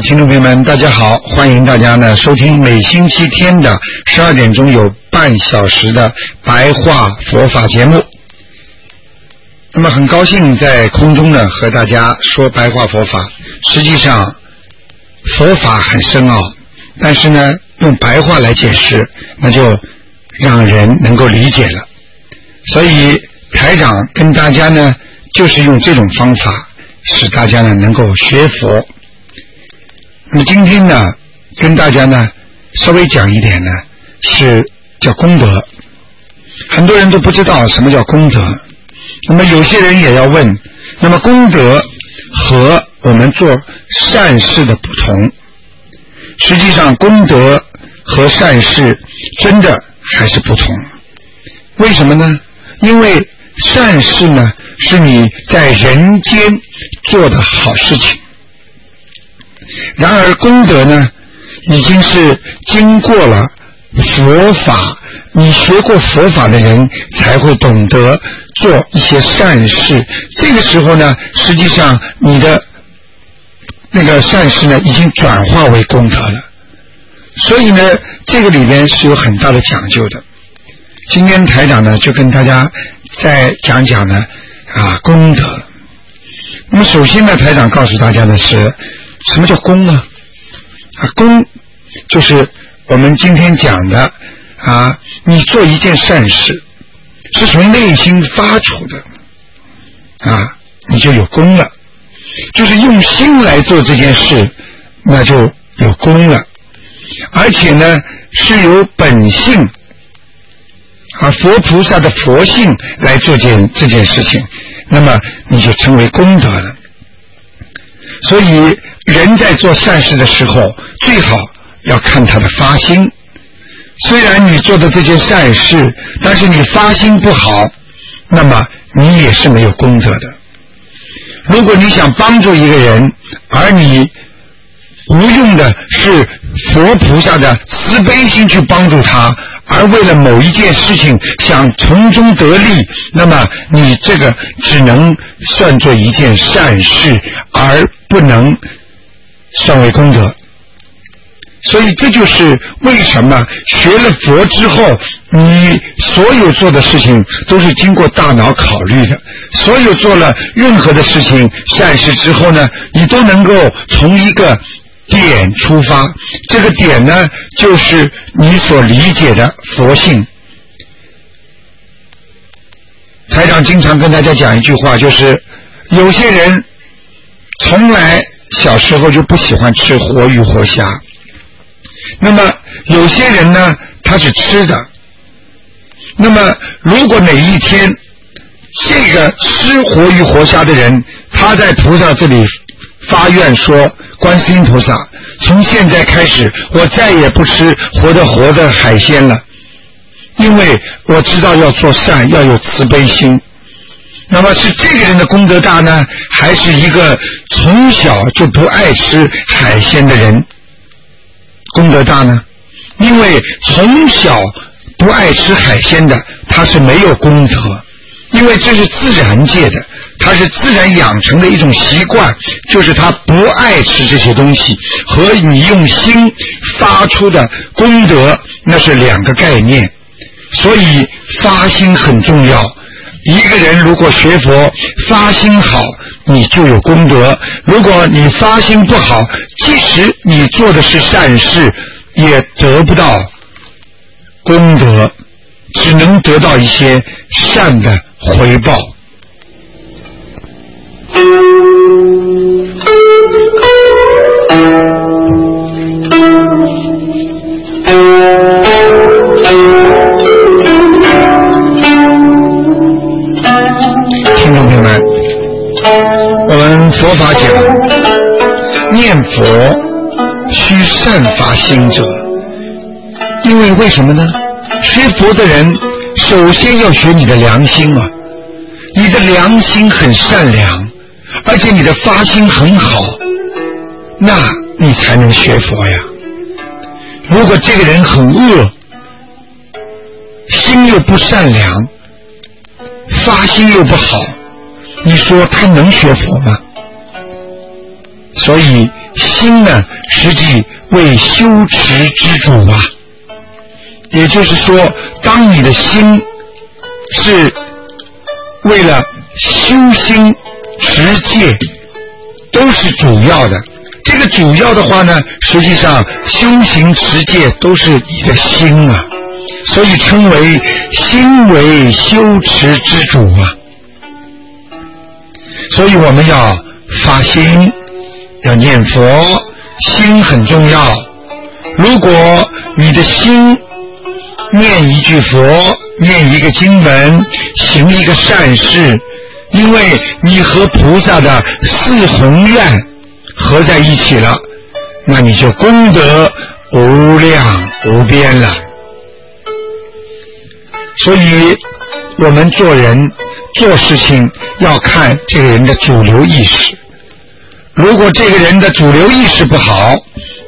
听众朋友们，大家好，欢迎大家呢收听每星期天的十二点钟有半小时的白话佛法节目。那么很高兴在空中呢和大家说白话佛法。实际上佛法很深奥，但是呢用白话来解释，那就让人能够理解了。所以台长跟大家呢就是用这种方法，使大家呢能够学佛。那么今天呢，跟大家呢稍微讲一点呢，是叫功德。很多人都不知道什么叫功德。那么有些人也要问，那么功德和我们做善事的不同，实际上功德和善事真的还是不同。为什么呢？因为善事呢是你在人间做的好事情。然而功德呢，已经是经过了佛法，你学过佛法的人才会懂得做一些善事。这个时候呢，实际上你的那个善事呢，已经转化为功德了。所以呢，这个里边是有很大的讲究的。今天台长呢，就跟大家再讲讲呢啊功德。那么首先呢，台长告诉大家的是。什么叫功呢？啊，功就是我们今天讲的啊，你做一件善事，是从内心发出的啊，你就有功了。就是用心来做这件事，那就有功了。而且呢，是有本性啊，佛菩萨的佛性来做件这件事情，那么你就成为功德了。所以。人在做善事的时候，最好要看他的发心。虽然你做的这件善事，但是你发心不好，那么你也是没有功德的。如果你想帮助一个人，而你不用的是佛菩萨的慈悲心去帮助他，而为了某一件事情想从中得利，那么你这个只能算作一件善事，而不能。算为功德，所以这就是为什么学了佛之后，你所有做的事情都是经过大脑考虑的。所有做了任何的事情善事之后呢，你都能够从一个点出发，这个点呢，就是你所理解的佛性。台长经常跟大家讲一句话，就是有些人从来。小时候就不喜欢吃活鱼活虾，那么有些人呢，他是吃的。那么如果哪一天这个吃活鱼活虾的人，他在菩萨这里发愿说：“观世音菩萨，从现在开始，我再也不吃活的活的海鲜了，因为我知道要做善，要有慈悲心。”那么是这个人的功德大呢，还是一个从小就不爱吃海鲜的人功德大呢？因为从小不爱吃海鲜的，他是没有功德，因为这是自然界的，他是自然养成的一种习惯，就是他不爱吃这些东西，和你用心发出的功德那是两个概念，所以发心很重要。一个人如果学佛发心好，你就有功德；如果你发心不好，即使你做的是善事，也得不到功德，只能得到一些善的回报。听众朋友们，我们佛法讲，念佛需善发心者，因为为什么呢？学佛的人首先要学你的良心啊，你的良心很善良，而且你的发心很好，那你才能学佛呀。如果这个人很恶，心又不善良，发心又不好，你说他能学佛吗？所以心呢，实际为修持之主啊。也就是说，当你的心是为了修心持戒，都是主要的。这个主要的话呢，实际上修行持戒都是你的心啊，所以称为心为修持之主啊。所以我们要发心，要念佛，心很重要。如果你的心念一句佛，念一个经文，行一个善事，因为你和菩萨的四宏愿合在一起了，那你就功德无量无边了。所以，我们做人做事情要看这个人的主流意识。如果这个人的主流意识不好，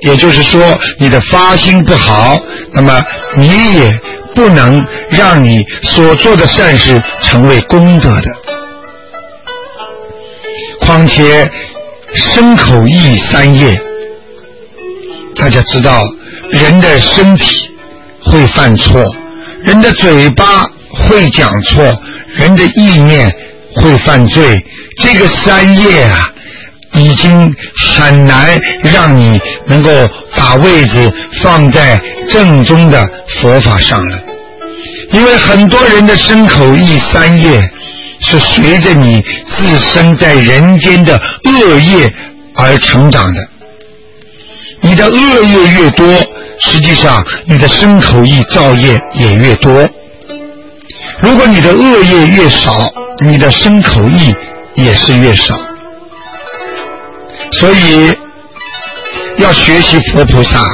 也就是说你的发心不好，那么你也不能让你所做的善事成为功德的。况且身口意三业，大家知道，人的身体会犯错，人的嘴巴会讲错，人的意念会犯罪，这个三业啊。已经很难让你能够把位置放在正宗的佛法上了，因为很多人的身口意三业是随着你自身在人间的恶业而成长的。你的恶业越多，实际上你的身口意造业也越多。如果你的恶业越少，你的身口意也是越少。所以要学习佛菩萨，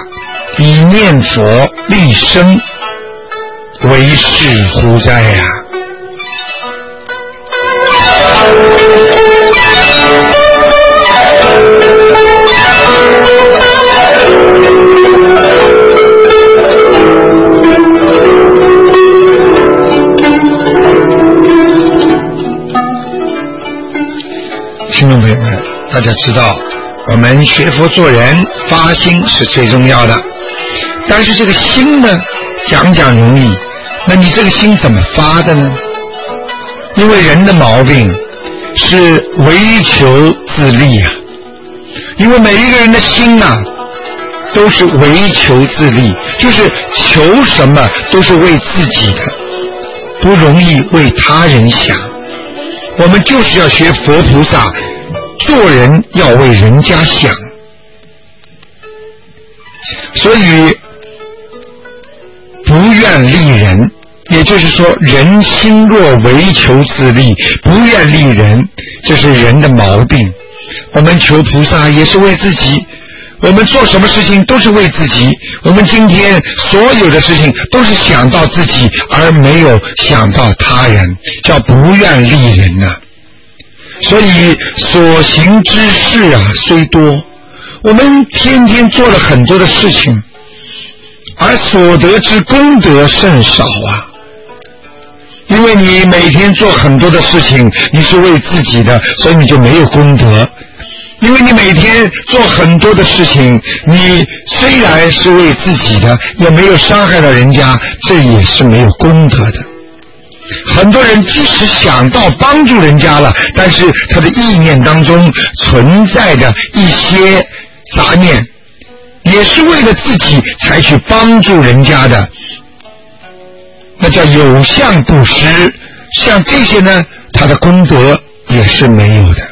以念佛立身为是乎哉呀！听众朋友们，大家知道。我们学佛做人，发心是最重要的。但是这个心呢，讲讲容易，那你这个心怎么发的呢？因为人的毛病是唯求自利啊。因为每一个人的心呐，都是唯求自利，就是求什么都是为自己的，不容易为他人想。我们就是要学佛菩萨。做人要为人家想，所以不愿利人，也就是说，人心若为求自利，不愿利人，这是人的毛病。我们求菩萨也是为自己，我们做什么事情都是为自己。我们今天所有的事情都是想到自己，而没有想到他人，叫不愿利人呐。所以所行之事啊虽多，我们天天做了很多的事情，而所得之功德甚少啊。因为你每天做很多的事情，你是为自己的，所以你就没有功德。因为你每天做很多的事情，你虽然是为自己的，也没有伤害到人家，这也是没有功德的。很多人即使想到帮助人家了，但是他的意念当中存在着一些杂念，也是为了自己才去帮助人家的，那叫有相布施。像这些呢，他的功德也是没有的。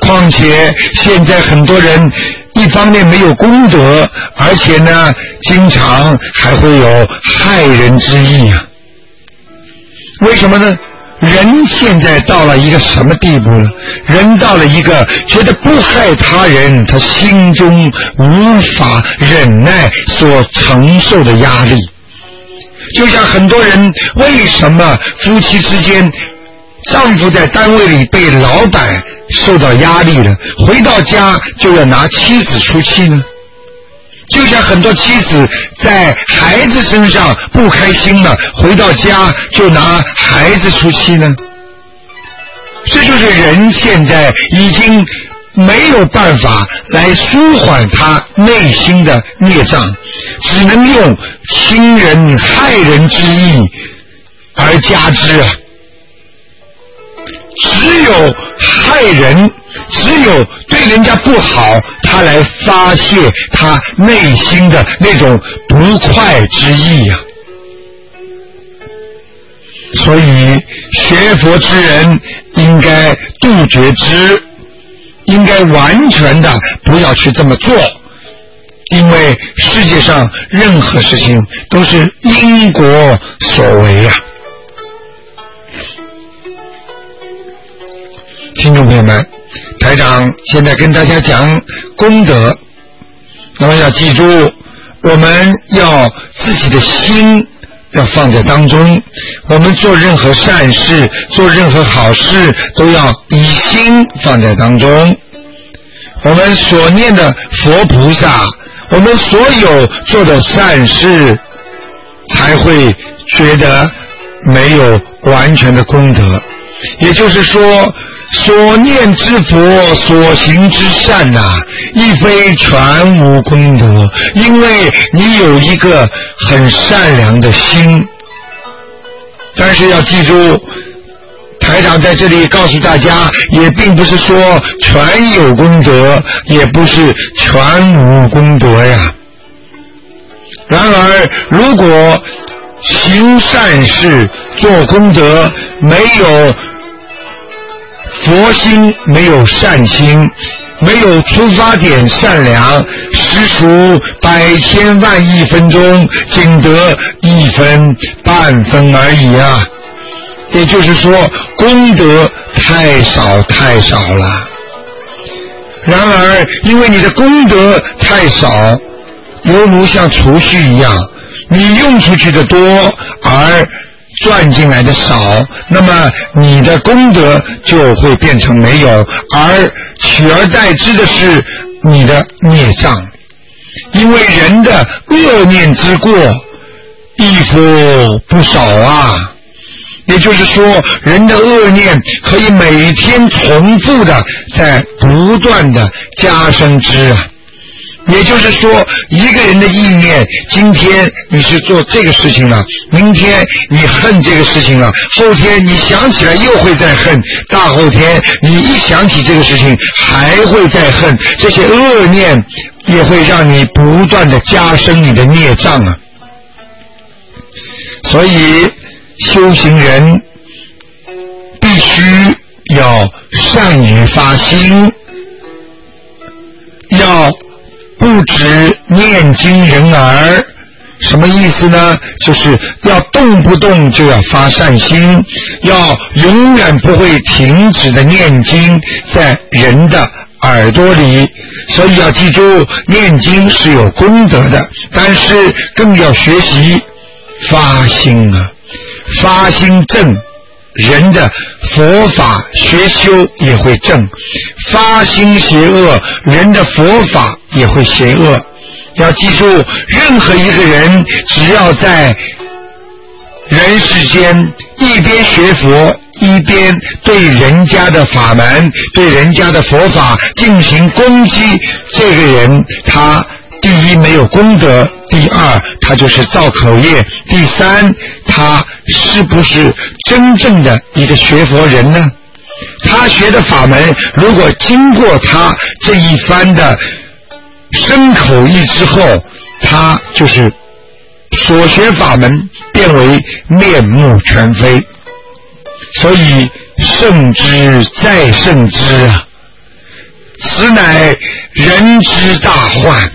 况且现在很多人一方面没有功德，而且呢，经常还会有害人之意啊。为什么呢？人现在到了一个什么地步了？人到了一个觉得不害他人，他心中无法忍耐所承受的压力。就像很多人为什么夫妻之间，丈夫在单位里被老板受到压力了，回到家就要拿妻子出气呢？就像很多妻子在孩子身上不开心了，回到家就拿孩子出气呢？这就是人现在已经没有办法来舒缓他内心的孽障，只能用亲人害人之意而加之啊！只有害人，只有对人家不好，他来发泄他内心的那种不快之意呀。所以学佛之人应该杜绝之，应该完全的不要去这么做，因为世界上任何事情都是因果所为呀。听众朋友们，台长现在跟大家讲功德，那么要记住，我们要自己的心要放在当中。我们做任何善事，做任何好事，都要以心放在当中。我们所念的佛菩萨，我们所有做的善事，才会觉得没有完全的功德。也就是说。所念之佛，所行之善呐，亦非全无功德，因为你有一个很善良的心。但是要记住，台长在这里告诉大家，也并不是说全有功德，也不是全无功德呀。然而，如果行善事、做功德，没有。佛心没有善心，没有出发点善良，实属百千万亿分钟仅得一分半分而已啊！也就是说，功德太少太少了。然而，因为你的功德太少，犹如像储蓄一样，你用出去的多，而。赚进来的少，那么你的功德就会变成没有，而取而代之的是你的孽障。因为人的恶念之过，亦复不少啊。也就是说，人的恶念可以每天重复的在不断的加深之啊。也就是说，一个人的意念，今天你是做这个事情了，明天你恨这个事情了，后天你想起来又会再恨，大后天你一想起这个事情还会再恨，这些恶念也会让你不断的加深你的孽障啊。所以修行人必须要善于发心，要。不止念经人儿，什么意思呢？就是要动不动就要发善心，要永远不会停止的念经在人的耳朵里。所以要记住，念经是有功德的，但是更要学习发心啊，发心正。人的佛法学修也会正，发心邪恶，人的佛法也会邪恶。要记住，任何一个人只要在人世间一边学佛，一边对人家的法门、对人家的佛法进行攻击，这个人他。第一没有功德，第二他就是造口业，第三他是不是真正的一个学佛人呢？他学的法门，如果经过他这一番的深口意之后，他就是所学法门变为面目全非。所以圣之再圣之啊，此乃人之大患。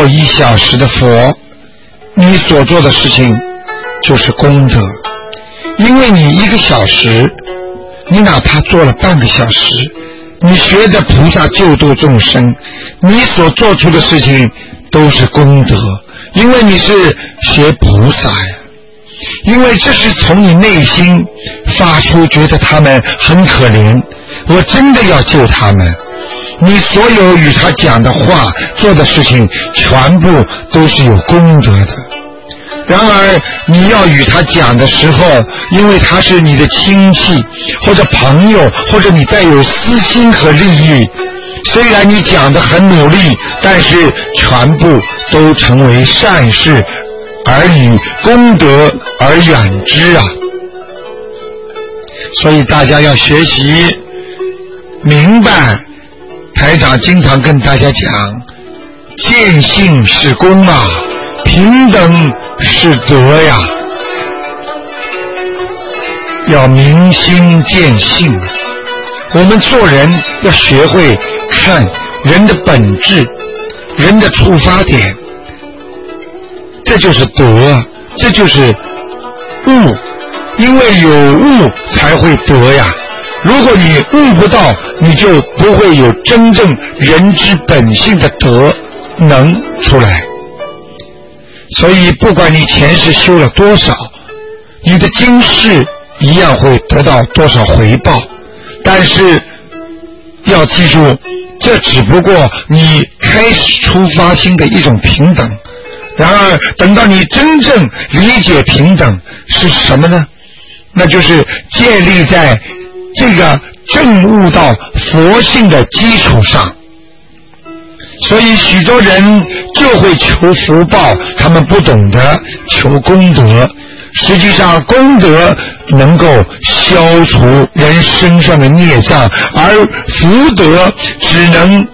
做一小时的佛，你所做的事情就是功德，因为你一个小时，你哪怕做了半个小时，你学的菩萨救度众生，你所做出的事情都是功德，因为你是学菩萨呀，因为这是从你内心发出，觉得他们很可怜，我真的要救他们。你所有与他讲的话、做的事情，全部都是有功德的。然而，你要与他讲的时候，因为他是你的亲戚或者朋友，或者你带有私心和利益，虽然你讲的很努力，但是全部都成为善事，而与功德而远之啊！所以大家要学习明白。台长经常跟大家讲，见性是功啊，平等是德呀，要明心见性。我们做人要学会看人的本质，人的出发点，这就是德，这就是悟，因为有悟才会德呀。如果你悟不到，你就不会有真正人之本性的德能出来。所以，不管你前世修了多少，你的今世一样会得到多少回报。但是要记住，这只不过你开始出发心的一种平等。然而，等到你真正理解平等是什么呢？那就是建立在。这个证悟到佛性的基础上，所以许多人就会求福报，他们不懂得求功德。实际上，功德能够消除人身上的孽障，而福德只能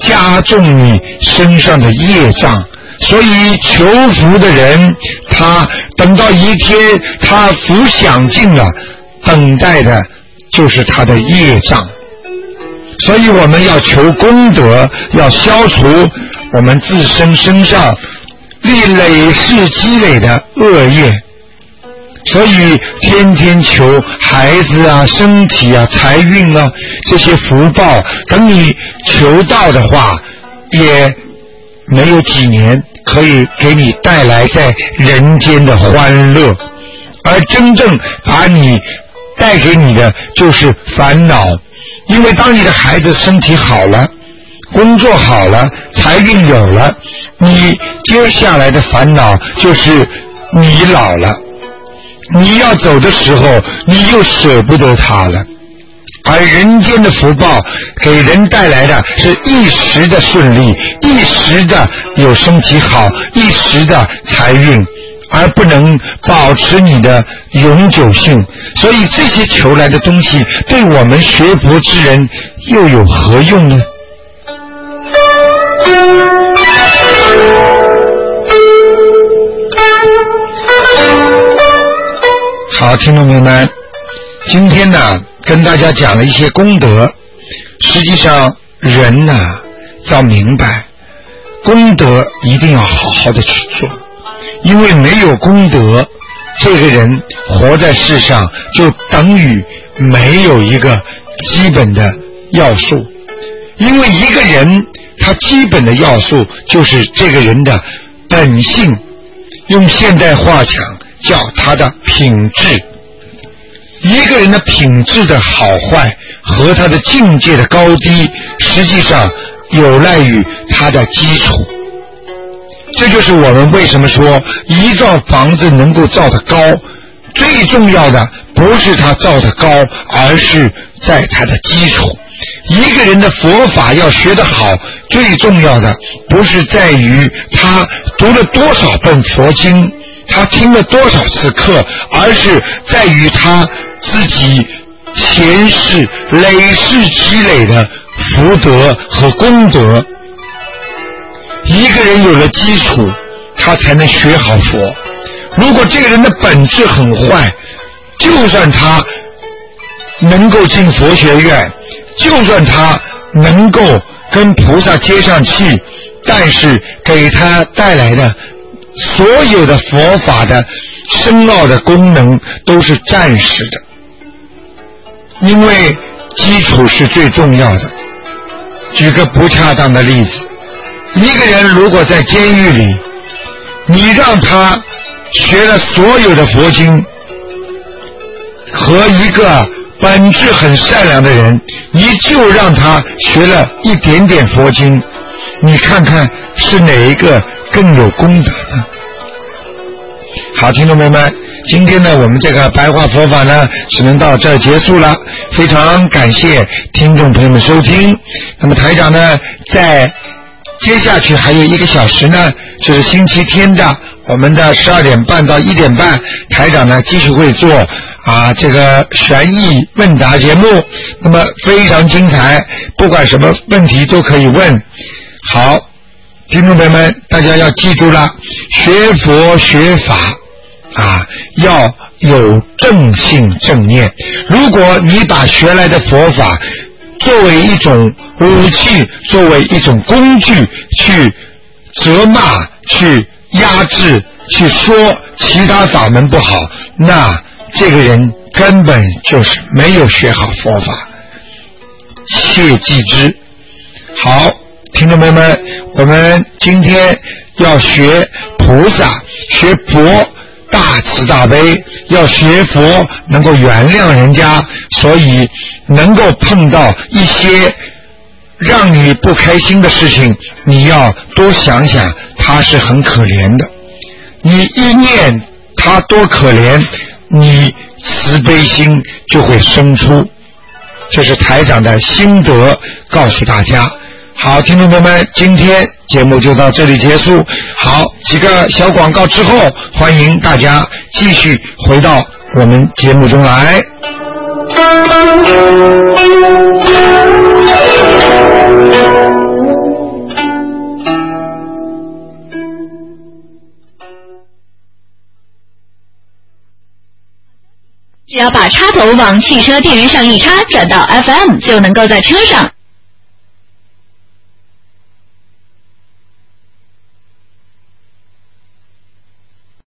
加重你身上的业障。所以，求福的人，他等到一天他福享尽了，等待的。就是他的业障，所以我们要求功德，要消除我们自身身上历累世积累的恶业，所以天天求孩子啊、身体啊、财运啊这些福报，等你求到的话，也没有几年可以给你带来在人间的欢乐，而真正把你。带给你的就是烦恼，因为当你的孩子身体好了，工作好了，财运有了，你接下来的烦恼就是你老了，你要走的时候，你又舍不得他了。而人间的福报给人带来的是一时的顺利，一时的有身体好，一时的财运。而不能保持你的永久性，所以这些求来的东西，对我们学佛之人又有何用呢？好，听众朋友们，今天呢，跟大家讲了一些功德。实际上，人呢要明白，功德一定要好好的去做。因为没有功德，这个人活在世上就等于没有一个基本的要素。因为一个人他基本的要素就是这个人的本性，用现代话讲叫他的品质。一个人的品质的好坏和他的境界的高低，实际上有赖于他的基础。这就是我们为什么说一幢房子能够造得高，最重要的不是它造得高，而是在它的基础。一个人的佛法要学得好，最重要的不是在于他读了多少本佛经，他听了多少次课，而是在于他自己前世累世积累的福德和功德。一个人有了基础，他才能学好佛。如果这个人的本质很坏，就算他能够进佛学院，就算他能够跟菩萨接上气，但是给他带来的所有的佛法的深奥的功能都是暂时的，因为基础是最重要的。举个不恰当的例子，一个人如果在监狱里，你让他学了所有的佛经，和一个本质很善良的人，你就让他学了一点点佛经，你看看是哪一个更有功德呢？好，听众朋友们，今天呢，我们这个白话佛法呢，只能到这儿结束了。非常感谢听众朋友们收听。那么台长呢，在接下去还有一个小时呢，就是星期天的我们的十二点半到一点半，台长呢继续会做啊这个悬疑问答节目。那么非常精彩，不管什么问题都可以问。好，听众朋友们，大家要记住了，学佛学法啊，要有正性正念。如果你把学来的佛法作为一种武器，作为一种工具去责骂、去压制、去说其他法门不好，那这个人根本就是没有学好佛法，切记之。好，听众朋友们，我们今天要学菩萨，学佛大慈大悲，要学佛能够原谅人家，所以能够碰到一些让你不开心的事情，你要多想想，他是很可怜的。你一念他多可怜，你慈悲心就会生出。这是台长的心得，告诉大家。好，听众朋友们，今天节目就到这里结束。好，几个小广告之后，欢迎大家继续回到我们节目中来。只要把插头往汽车电源上一插，转到 FM 就能够在车上